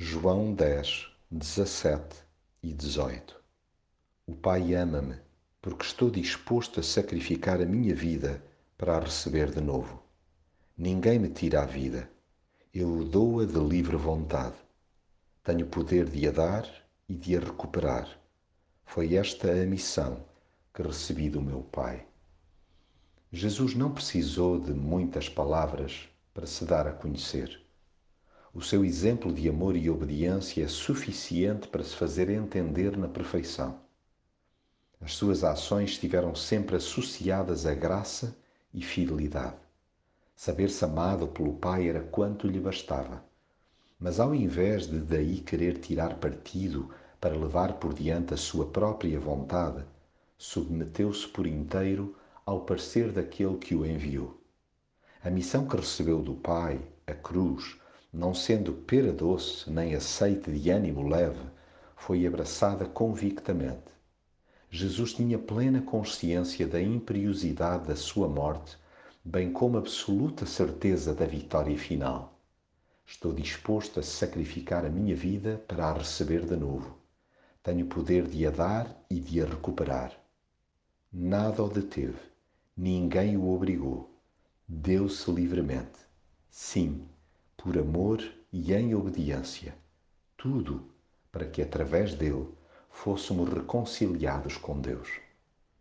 João 10, 17 e 18 O Pai ama-me porque estou disposto a sacrificar a minha vida para a receber de novo. Ninguém me tira a vida, eu dou-a de livre vontade. Tenho poder de a dar e de a recuperar. Foi esta a missão que recebi do meu Pai. Jesus não precisou de muitas palavras para se dar a conhecer. O seu exemplo de amor e obediência é suficiente para se fazer entender na perfeição. As suas ações estiveram sempre associadas a graça e fidelidade. Saber-se amado pelo Pai era quanto lhe bastava. Mas ao invés de daí querer tirar partido para levar por diante a sua própria vontade, submeteu-se por inteiro ao parecer daquele que o enviou. A missão que recebeu do Pai, a cruz, não sendo pera doce nem aceite de ânimo leve, foi abraçada convictamente. Jesus tinha plena consciência da imperiosidade da sua morte, bem como absoluta certeza da vitória final. Estou disposto a sacrificar a minha vida para a receber de novo. Tenho poder de a dar e de a recuperar. Nada o deteve, ninguém o obrigou. Deu-se livremente. Sim, por amor e em obediência, tudo para que através dele fôssemos reconciliados com Deus.